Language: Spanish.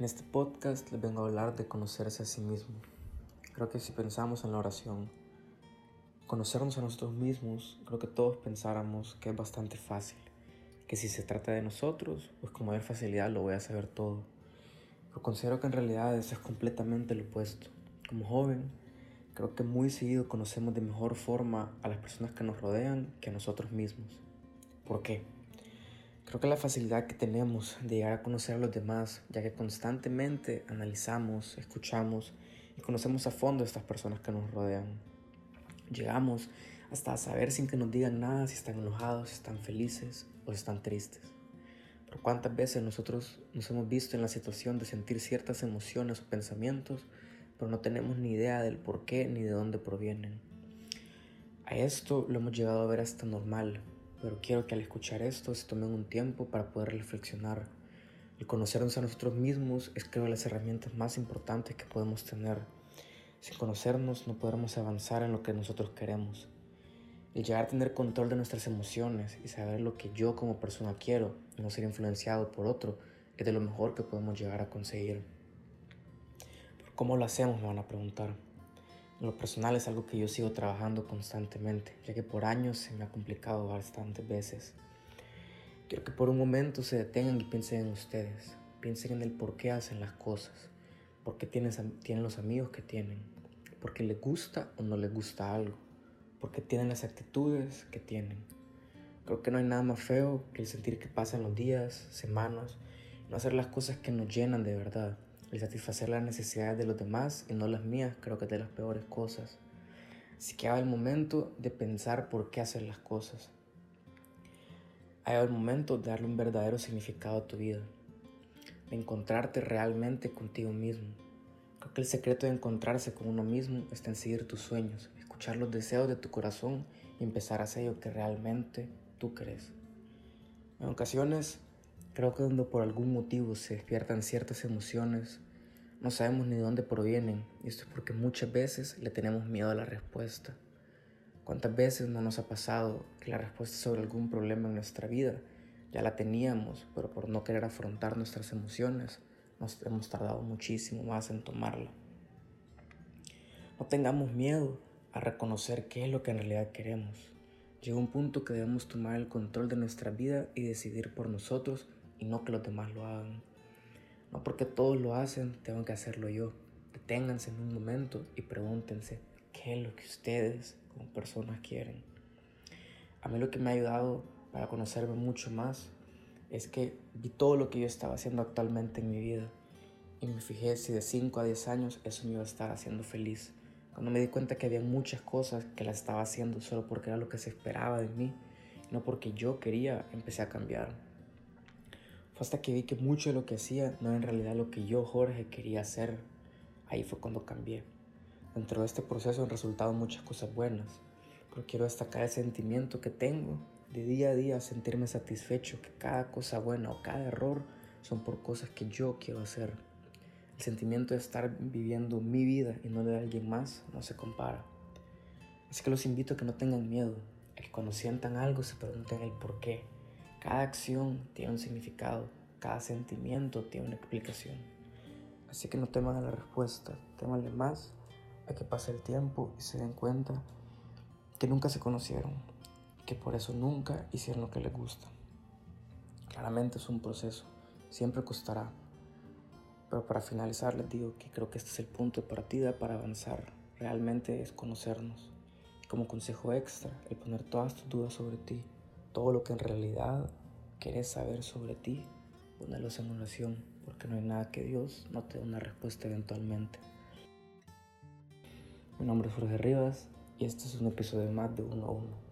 En este podcast les vengo a hablar de conocerse a sí mismo. Creo que si pensamos en la oración, conocernos a nosotros mismos, creo que todos pensáramos que es bastante fácil. Que si se trata de nosotros, pues con mayor facilidad lo voy a saber todo. Pero considero que en realidad eso es completamente lo opuesto. Como joven, creo que muy seguido conocemos de mejor forma a las personas que nos rodean que a nosotros mismos. ¿Por qué? Creo que la facilidad que tenemos de llegar a conocer a los demás, ya que constantemente analizamos, escuchamos y conocemos a fondo a estas personas que nos rodean. Llegamos hasta a saber sin que nos digan nada si están enojados, si están felices o están tristes. Pero cuántas veces nosotros nos hemos visto en la situación de sentir ciertas emociones o pensamientos, pero no tenemos ni idea del por qué ni de dónde provienen. A esto lo hemos llegado a ver hasta normal, pero quiero que al escuchar esto se tomen un tiempo para poder reflexionar. El conocernos a nosotros mismos es creo las herramientas más importantes que podemos tener. Sin conocernos no podremos avanzar en lo que nosotros queremos. El llegar a tener control de nuestras emociones y saber lo que yo como persona quiero y no ser influenciado por otro es de lo mejor que podemos llegar a conseguir. ¿Cómo lo hacemos? Me van a preguntar. Lo personal es algo que yo sigo trabajando constantemente, ya que por años se me ha complicado bastantes veces. Quiero que por un momento se detengan y piensen en ustedes, piensen en el por qué hacen las cosas, por qué tienen, tienen los amigos que tienen, por qué les gusta o no les gusta algo, por qué tienen las actitudes que tienen. Creo que no hay nada más feo que el sentir que pasan los días, semanas, no hacer las cosas que nos llenan de verdad el satisfacer las necesidades de los demás y no las mías creo que es de las peores cosas. Así que ha el momento de pensar por qué hacer las cosas. Ha el momento de darle un verdadero significado a tu vida. De encontrarte realmente contigo mismo. Creo que el secreto de encontrarse con uno mismo está en seguir tus sueños, escuchar los deseos de tu corazón y empezar a hacer lo que realmente tú crees. En ocasiones Creo que cuando por algún motivo se despiertan ciertas emociones, no sabemos ni de dónde provienen, y esto es porque muchas veces le tenemos miedo a la respuesta. ¿Cuántas veces no nos ha pasado que la respuesta sobre algún problema en nuestra vida ya la teníamos, pero por no querer afrontar nuestras emociones, nos hemos tardado muchísimo más en tomarla? No tengamos miedo a reconocer qué es lo que en realidad queremos. Llega un punto que debemos tomar el control de nuestra vida y decidir por nosotros y no que los demás lo hagan. No porque todos lo hacen, tengo que hacerlo yo. Deténganse en un momento y pregúntense qué es lo que ustedes como personas quieren. A mí lo que me ha ayudado para conocerme mucho más es que vi todo lo que yo estaba haciendo actualmente en mi vida y me fijé si de 5 a 10 años eso me iba a estar haciendo feliz. Cuando me di cuenta que había muchas cosas que las estaba haciendo solo porque era lo que se esperaba de mí, no porque yo quería, empecé a cambiar hasta que vi que mucho de lo que hacía no era en realidad lo que yo, Jorge, quería hacer. Ahí fue cuando cambié. Dentro de este proceso han resultado muchas cosas buenas, pero quiero destacar el sentimiento que tengo de día a día sentirme satisfecho que cada cosa buena o cada error son por cosas que yo quiero hacer. El sentimiento de estar viviendo mi vida y no de alguien más no se compara. Así que los invito a que no tengan miedo, a que cuando sientan algo se pregunten el por qué cada acción tiene un significado, cada sentimiento tiene una explicación. Así que no teman a la respuesta, temanle más a que pase el tiempo y se den cuenta que nunca se conocieron, que por eso nunca hicieron lo que les gusta. Claramente es un proceso, siempre costará, pero para finalizar les digo que creo que este es el punto de partida para avanzar, realmente es conocernos. Como consejo extra, el poner todas tus dudas sobre ti todo lo que en realidad quieres saber sobre ti, ponelo en oración, porque no hay nada que Dios no te dé una respuesta eventualmente. Mi nombre es Jorge Rivas y este es un episodio más de uno a uno.